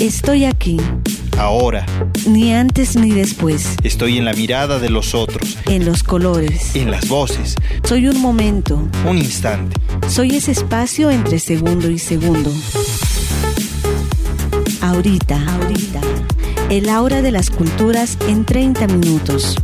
Estoy aquí. Ahora. Ni antes ni después. Estoy en la mirada de los otros. En los colores. En las voces. Soy un momento. Un instante. Soy ese espacio entre segundo y segundo. Ahorita. Ahorita. El aura de las culturas en 30 minutos.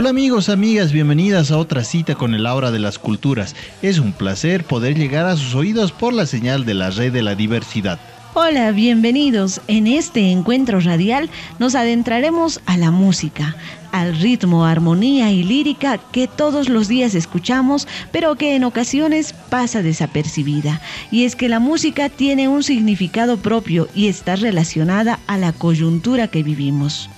Hola amigos, amigas, bienvenidas a otra cita con el Aura de las Culturas. Es un placer poder llegar a sus oídos por la señal de la red de la diversidad. Hola, bienvenidos. En este encuentro radial nos adentraremos a la música, al ritmo, armonía y lírica que todos los días escuchamos, pero que en ocasiones pasa desapercibida. Y es que la música tiene un significado propio y está relacionada a la coyuntura que vivimos.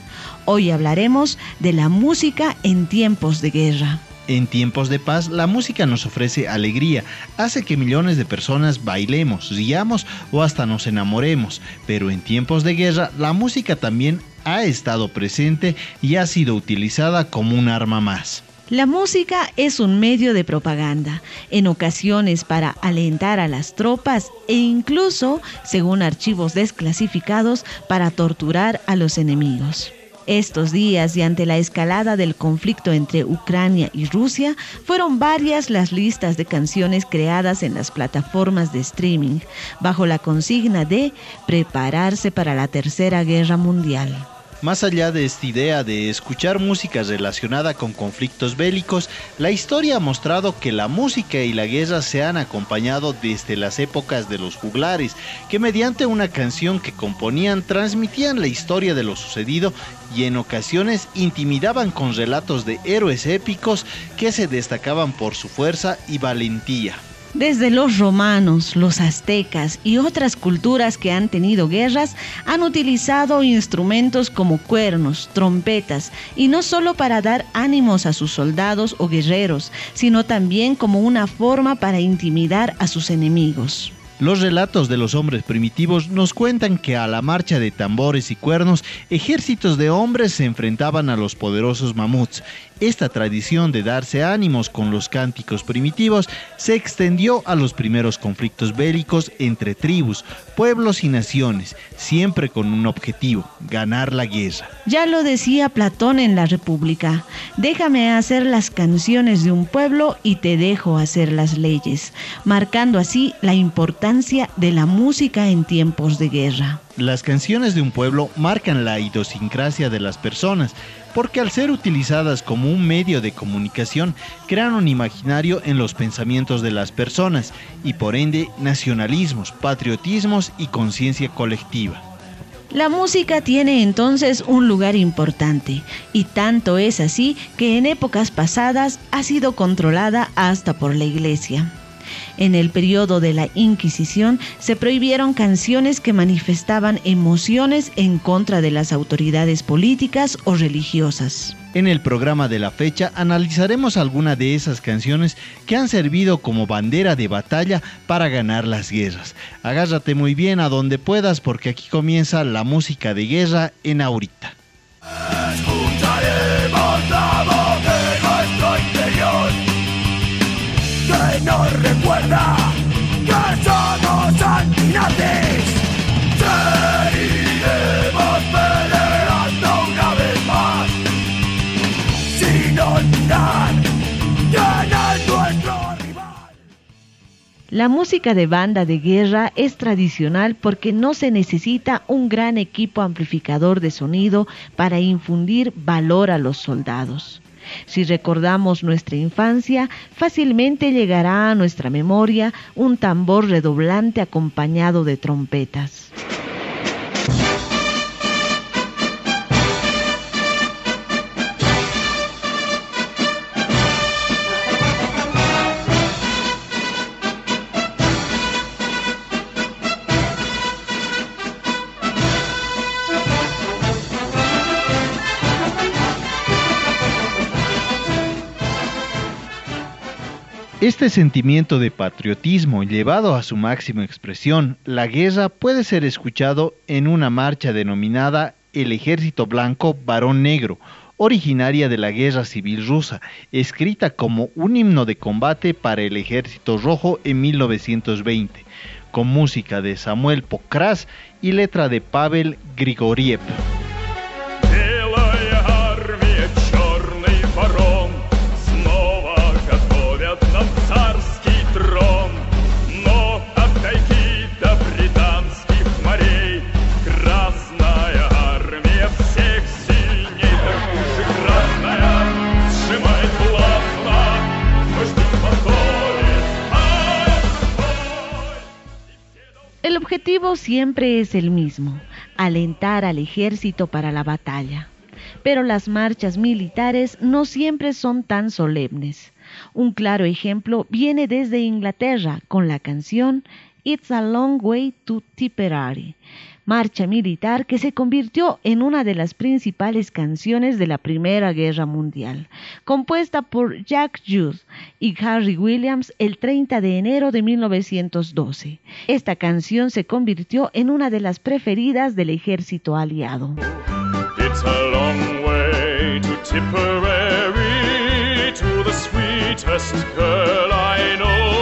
Hoy hablaremos de la música en tiempos de guerra. En tiempos de paz, la música nos ofrece alegría, hace que millones de personas bailemos, riamos o hasta nos enamoremos. Pero en tiempos de guerra, la música también ha estado presente y ha sido utilizada como un arma más. La música es un medio de propaganda, en ocasiones para alentar a las tropas e incluso, según archivos desclasificados, para torturar a los enemigos. Estos días y ante la escalada del conflicto entre Ucrania y Rusia, fueron varias las listas de canciones creadas en las plataformas de streaming, bajo la consigna de prepararse para la Tercera Guerra Mundial. Más allá de esta idea de escuchar música relacionada con conflictos bélicos, la historia ha mostrado que la música y la guerra se han acompañado desde las épocas de los juglares, que mediante una canción que componían transmitían la historia de lo sucedido y en ocasiones intimidaban con relatos de héroes épicos que se destacaban por su fuerza y valentía. Desde los romanos, los aztecas y otras culturas que han tenido guerras han utilizado instrumentos como cuernos, trompetas, y no solo para dar ánimos a sus soldados o guerreros, sino también como una forma para intimidar a sus enemigos. Los relatos de los hombres primitivos nos cuentan que a la marcha de tambores y cuernos, ejércitos de hombres se enfrentaban a los poderosos mamuts esta tradición de darse ánimos con los cánticos primitivos se extendió a los primeros conflictos bélicos entre tribus, pueblos y naciones, siempre con un objetivo, ganar la guerra. Ya lo decía Platón en la República, déjame hacer las canciones de un pueblo y te dejo hacer las leyes, marcando así la importancia de la música en tiempos de guerra. Las canciones de un pueblo marcan la idiosincrasia de las personas, porque al ser utilizadas como un medio de comunicación, crean un imaginario en los pensamientos de las personas y por ende nacionalismos, patriotismos y conciencia colectiva. La música tiene entonces un lugar importante y tanto es así que en épocas pasadas ha sido controlada hasta por la iglesia. En el periodo de la Inquisición se prohibieron canciones que manifestaban emociones en contra de las autoridades políticas o religiosas. En el programa de la fecha analizaremos algunas de esas canciones que han servido como bandera de batalla para ganar las guerras. Agárrate muy bien a donde puedas porque aquí comienza la música de guerra en ahorita. La música de banda de guerra es tradicional porque no se necesita un gran equipo amplificador de sonido para infundir valor a los soldados. Si recordamos nuestra infancia, fácilmente llegará a nuestra memoria un tambor redoblante acompañado de trompetas. Este sentimiento de patriotismo llevado a su máxima expresión, la guerra puede ser escuchado en una marcha denominada El Ejército Blanco Varón Negro, originaria de la Guerra Civil Rusa, escrita como un himno de combate para el Ejército Rojo en 1920, con música de Samuel Pokras y letra de Pavel Grigoriev. Objetivo siempre es el mismo, alentar al ejército para la batalla. Pero las marchas militares no siempre son tan solemnes. Un claro ejemplo viene desde Inglaterra con la canción It's a Long Way to Tipperary, marcha militar que se convirtió en una de las principales canciones de la Primera Guerra Mundial, compuesta por Jack Hughes y Harry Williams el 30 de enero de 1912. Esta canción se convirtió en una de las preferidas del ejército aliado. It's a long way to Tipperary, to the sweetest girl I know.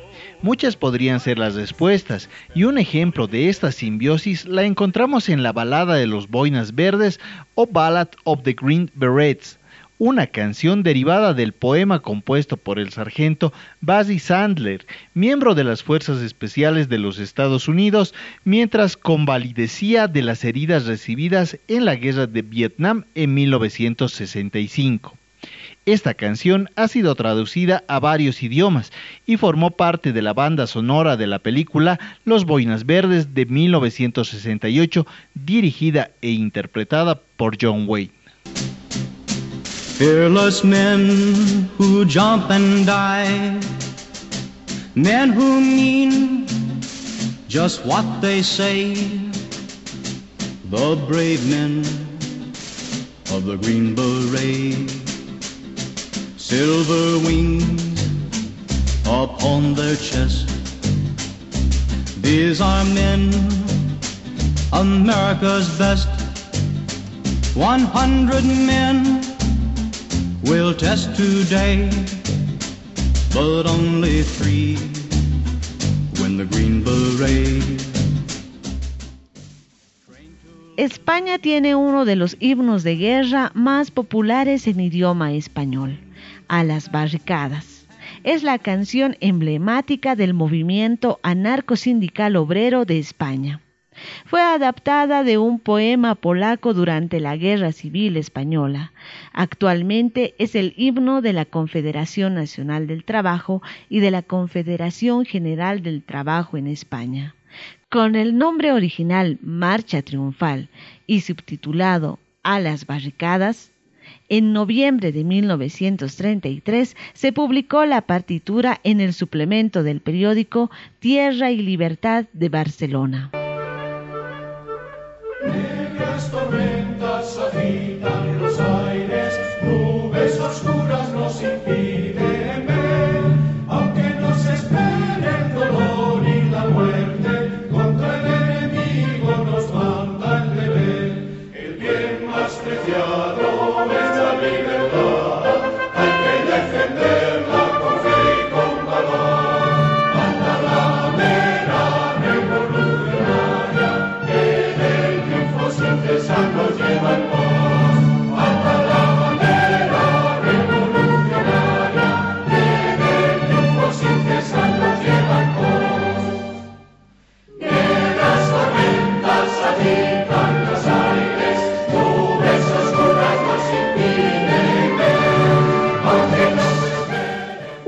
Muchas podrían ser las respuestas, y un ejemplo de esta simbiosis la encontramos en la balada de los boinas verdes o Ballad of the Green Berets, una canción derivada del poema compuesto por el sargento Basie Sandler, miembro de las Fuerzas Especiales de los Estados Unidos, mientras convalidecía de las heridas recibidas en la guerra de Vietnam en 1965. Esta canción ha sido traducida a varios idiomas y formó parte de la banda sonora de la película Los Boinas Verdes de 1968, dirigida e interpretada por John Wayne. Fearless men who jump and die, men who mean just what they say, the brave men of the Green Beret, silver wings upon their chest. These are men, America's best, 100 men will test today, but only three when the Green Beret. España tiene uno de los himnos de guerra más populares en idioma español, A las barricadas. Es la canción emblemática del movimiento anarco-sindical obrero de España. Fue adaptada de un poema polaco durante la Guerra Civil Española. Actualmente es el himno de la Confederación Nacional del Trabajo y de la Confederación General del Trabajo en España. Con el nombre original Marcha Triunfal y subtitulado A las Barricadas, en noviembre de 1933 se publicó la partitura en el suplemento del periódico Tierra y Libertad de Barcelona.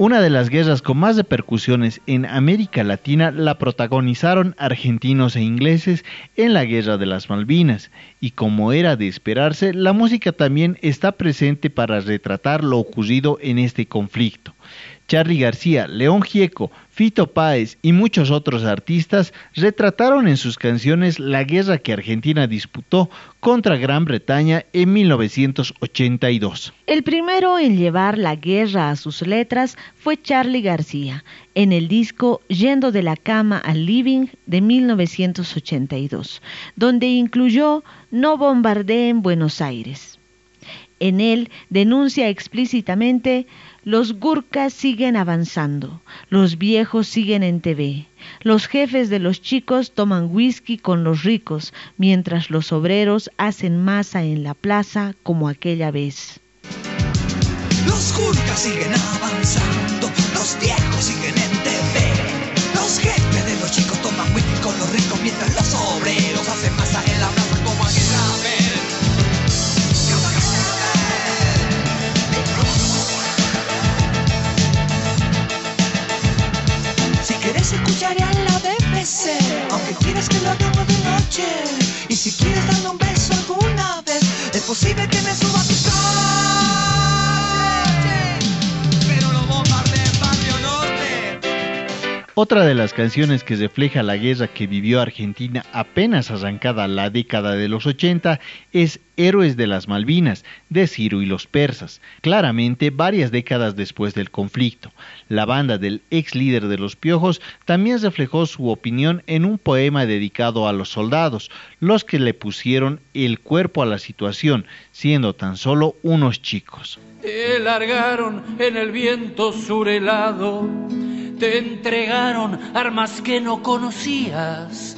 Una de las guerras con más repercusiones en América Latina la protagonizaron argentinos e ingleses en la Guerra de las Malvinas, y como era de esperarse, la música también está presente para retratar lo ocurrido en este conflicto. Charly García, León Gieco, Fito Páez y muchos otros artistas retrataron en sus canciones la guerra que Argentina disputó contra Gran Bretaña en 1982. El primero en llevar la guerra a sus letras fue Charly García, en el disco Yendo de la cama al living de 1982, donde incluyó No bombardeen Buenos Aires. En él denuncia explícitamente los gurkas siguen avanzando, los viejos siguen en TV, los jefes de los chicos toman whisky con los ricos, mientras los obreros hacen masa en la plaza como aquella vez. Los gurkas siguen avanzando, los viejos siguen en escucharé a la BBC, aunque quieras que lo hagamos de noche. Y si quieres darme un beso alguna vez, es posible que me suba tu Pero Otra de las canciones que refleja la guerra que vivió Argentina apenas arrancada la década de los 80 es Héroes de las Malvinas, de Ciro y los persas, claramente varias décadas después del conflicto. La banda del ex líder de los Piojos también reflejó su opinión en un poema dedicado a los soldados, los que le pusieron el cuerpo a la situación, siendo tan solo unos chicos. Te largaron en el viento surelado, te entregaron armas que no conocías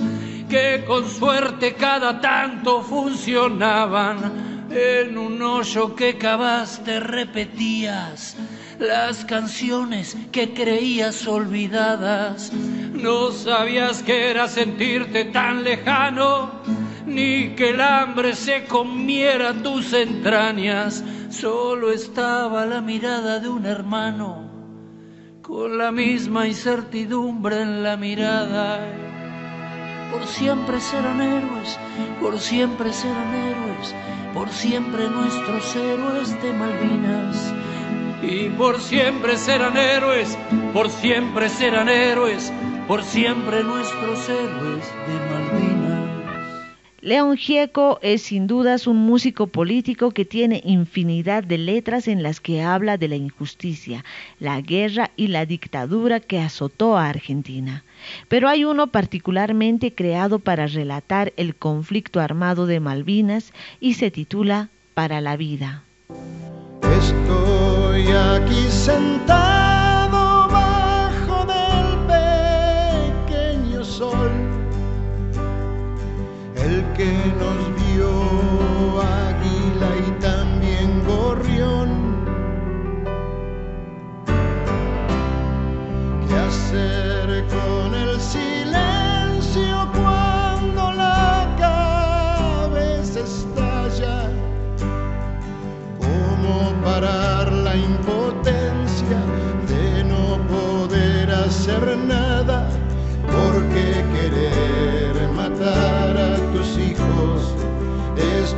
que con suerte cada tanto funcionaban. En un hoyo que cavaste repetías las canciones que creías olvidadas. No sabías que era sentirte tan lejano, ni que el hambre se comiera tus entrañas. Solo estaba la mirada de un hermano, con la misma incertidumbre en la mirada por siempre serán héroes, por siempre serán héroes, por siempre nuestros héroes de Malvinas. Y por siempre serán héroes, por siempre serán héroes, por siempre nuestros héroes de Malvinas. León Gieco es sin dudas un músico político que tiene infinidad de letras en las que habla de la injusticia, la guerra y la dictadura que azotó a Argentina. Pero hay uno particularmente creado para relatar el conflicto armado de Malvinas y se titula Para la vida. Estoy aquí sentado que nos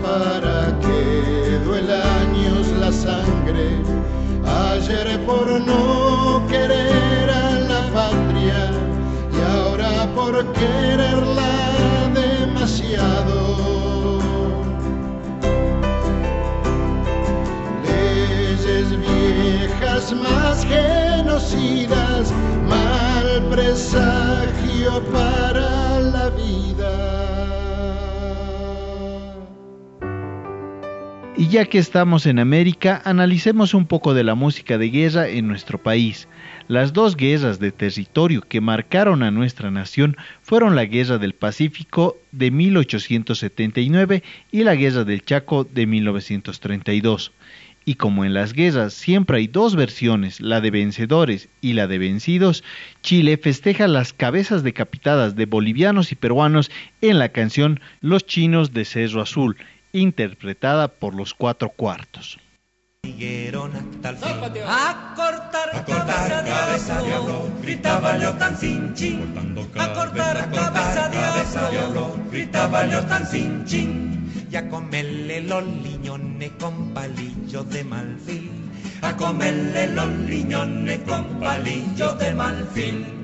para que duela años la sangre. Ayer por no querer a la patria y ahora por quererla demasiado. Leyes viejas más genocidas, mal presagio para Y ya que estamos en América, analicemos un poco de la música de guerra en nuestro país. Las dos guerras de territorio que marcaron a nuestra nación fueron la Guerra del Pacífico de 1879 y la Guerra del Chaco de 1932. Y como en las guerras siempre hay dos versiones, la de vencedores y la de vencidos, Chile festeja las cabezas decapitadas de bolivianos y peruanos en la canción Los chinos de Cerro Azul, interpretada por los cuatro cuartos. A cortar, a cortar cabeza, diablo, gritaba yo tan sin chin. A cortar cabeza, diablo, gritaba yo tan sin chin. Y a comerle los liñones con palillos de malfil. A comerle los liñones con palillos de malfil.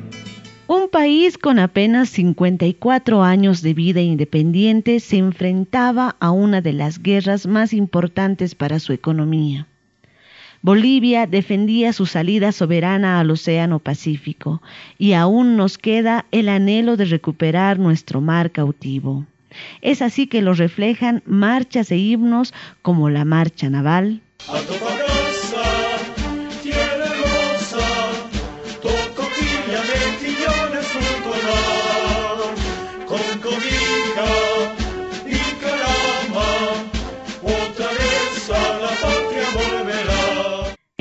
Un país con apenas 54 años de vida independiente se enfrentaba a una de las guerras más importantes para su economía. Bolivia defendía su salida soberana al Océano Pacífico y aún nos queda el anhelo de recuperar nuestro mar cautivo. Es así que lo reflejan marchas e himnos como la Marcha Naval,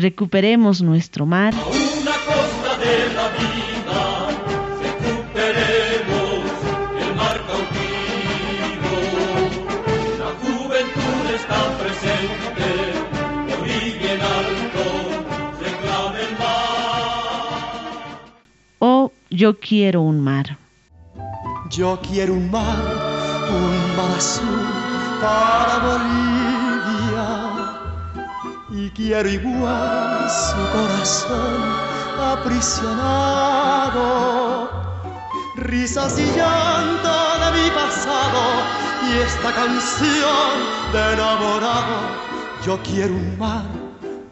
recuperemos nuestro mar, Una costa de la vida, recuperemos el mar cautivo. La juventud está presente, Bolivia en alto, reclama el mar. o Yo quiero un mar. Yo quiero un mar, un mar azul para Bolivia. Y quiero igual su corazón aprisionado. Risas y llanto de mi pasado y esta canción de enamorado. Yo quiero un mar,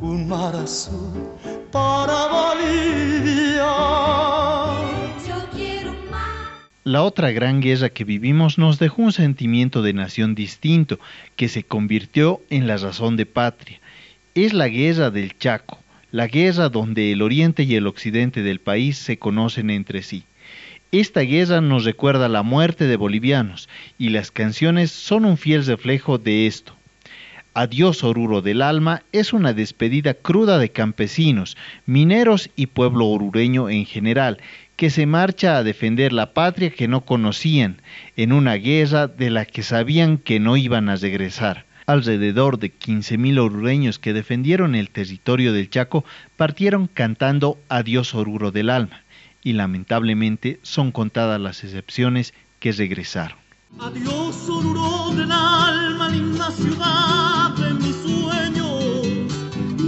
un mar azul para Bolivia. La otra gran guerra que vivimos nos dejó un sentimiento de nación distinto, que se convirtió en la razón de patria. Es la guerra del Chaco, la guerra donde el oriente y el occidente del país se conocen entre sí. Esta guerra nos recuerda la muerte de bolivianos, y las canciones son un fiel reflejo de esto. Adiós Oruro del Alma es una despedida cruda de campesinos, mineros y pueblo orureño en general, que se marcha a defender la patria que no conocían, en una guerra de la que sabían que no iban a regresar. Alrededor de 15.000 orureños que defendieron el territorio del Chaco partieron cantando Adiós Oruro del Alma, y lamentablemente son contadas las excepciones que regresaron. Adiós, Oruro del alma, linda ciudad de mis sueños.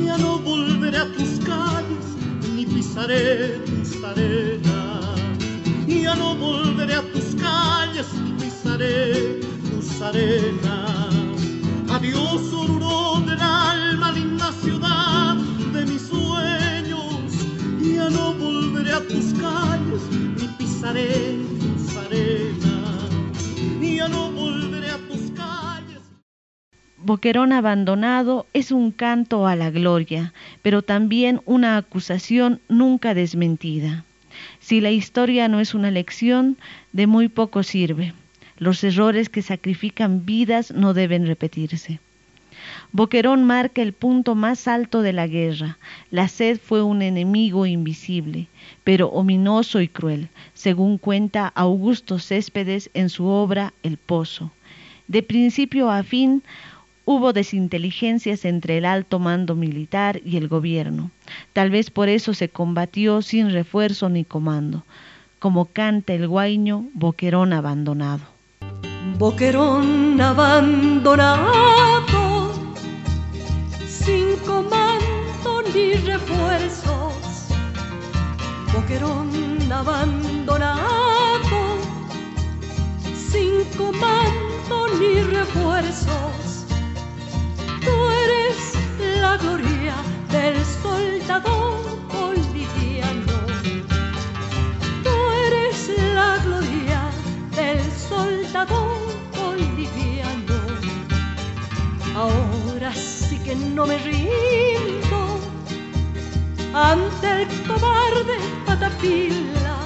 Ya no volveré a tus calles, ni pisaré tus arenas. Ya no volveré a tus calles, ni pisaré tus arenas. Adiós, Oruro del alma, linda ciudad de mis sueños. Ya no volveré a tus calles, ni pisaré tus arenas. Ya no volveré a tus calles. Boquerón abandonado es un canto a la gloria, pero también una acusación nunca desmentida. Si la historia no es una lección, de muy poco sirve. Los errores que sacrifican vidas no deben repetirse. Boquerón marca el punto más alto de la guerra. La sed fue un enemigo invisible, pero ominoso y cruel, según cuenta Augusto Céspedes en su obra El Pozo. De principio a fin hubo desinteligencias entre el alto mando militar y el gobierno. Tal vez por eso se combatió sin refuerzo ni comando, como canta el guaño Boquerón abandonado. Boquerón abandonado, sin comando ni refuerzos. Boquerón abandonado, sin comando ni refuerzos. Tú eres la gloria del soldado Ahora sí que no me rindo ante el cobarde patapila.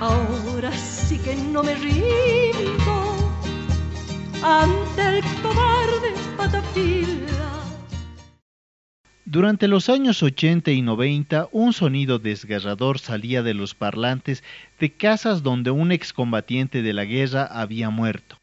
Ahora sí que no me rindo ante el cobarde patapila. Durante los años 80 y 90, un sonido desgarrador salía de los parlantes de casas donde un excombatiente de la guerra había muerto.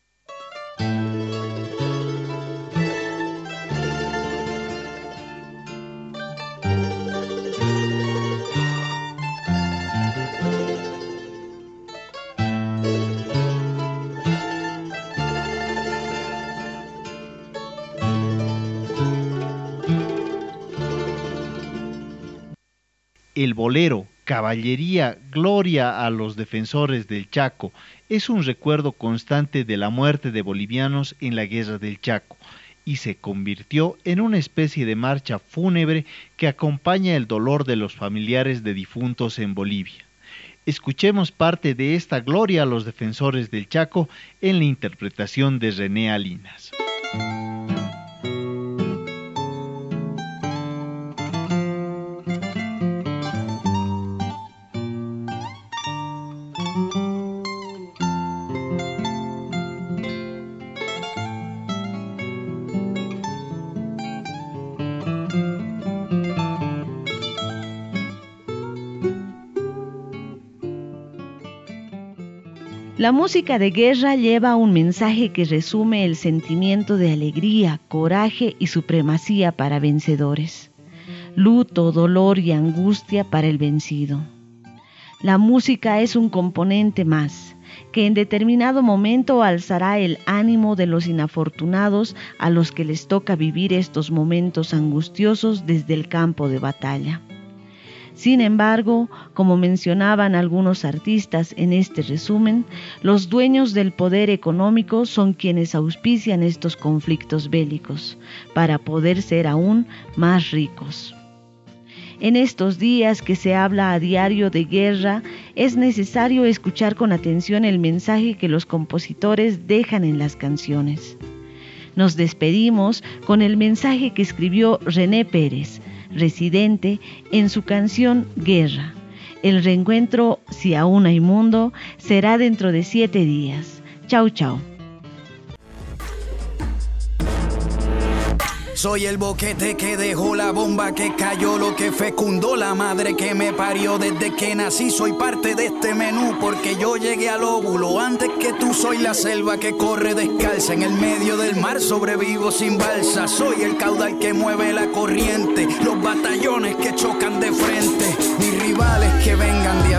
El bolero, caballería, gloria a los defensores del Chaco, es un recuerdo constante de la muerte de bolivianos en la guerra del Chaco y se convirtió en una especie de marcha fúnebre que acompaña el dolor de los familiares de difuntos en Bolivia. Escuchemos parte de esta gloria a los defensores del Chaco en la interpretación de René Alinas. La música de guerra lleva un mensaje que resume el sentimiento de alegría, coraje y supremacía para vencedores, luto, dolor y angustia para el vencido. La música es un componente más que en determinado momento alzará el ánimo de los inafortunados a los que les toca vivir estos momentos angustiosos desde el campo de batalla. Sin embargo, como mencionaban algunos artistas en este resumen, los dueños del poder económico son quienes auspician estos conflictos bélicos para poder ser aún más ricos. En estos días que se habla a diario de guerra, es necesario escuchar con atención el mensaje que los compositores dejan en las canciones. Nos despedimos con el mensaje que escribió René Pérez, residente, en su canción Guerra. El reencuentro, si aún hay mundo, será dentro de siete días. Chau, chau. Soy el boquete que dejó la bomba que cayó, lo que fecundó la madre que me parió desde que nací. Soy parte de este menú porque yo llegué al óvulo antes que tú. Soy la selva que corre descalza en el medio del mar, sobrevivo sin balsa. Soy el caudal que mueve la corriente, los batallones que chocan de frente. Mis rivales que vengan de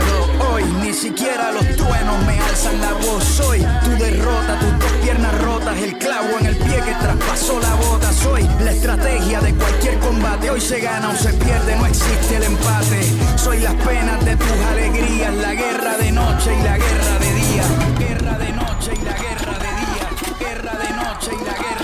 hoy, ni siquiera los truenos me alzan la voz. Soy tu derrota, tus dos piernas rotas, el clavo en el pie que traspasó la bota. Soy la estrategia de cualquier combate. Hoy se gana o se pierde, no existe el empate. Soy las penas de tus alegrías, la guerra de noche y la guerra de día. Guerra de noche y la guerra de día. Guerra de noche y la guerra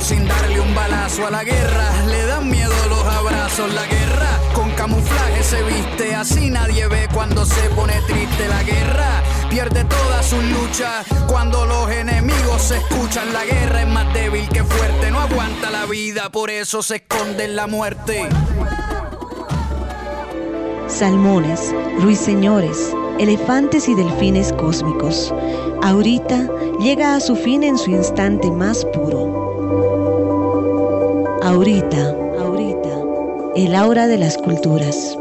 sin darle un balazo a la guerra. Le dan miedo los abrazos. La guerra con camuflaje se viste. Así nadie ve cuando se pone triste. La guerra pierde toda su lucha. Cuando los enemigos se escuchan. La guerra es más débil que fuerte. No aguanta la vida, por eso se esconde en la muerte. Salmones, ruiseñores, elefantes y delfines cósmicos. Ahorita llega a su fin en su instante más puro. Ahorita, ahorita, el aura de las culturas.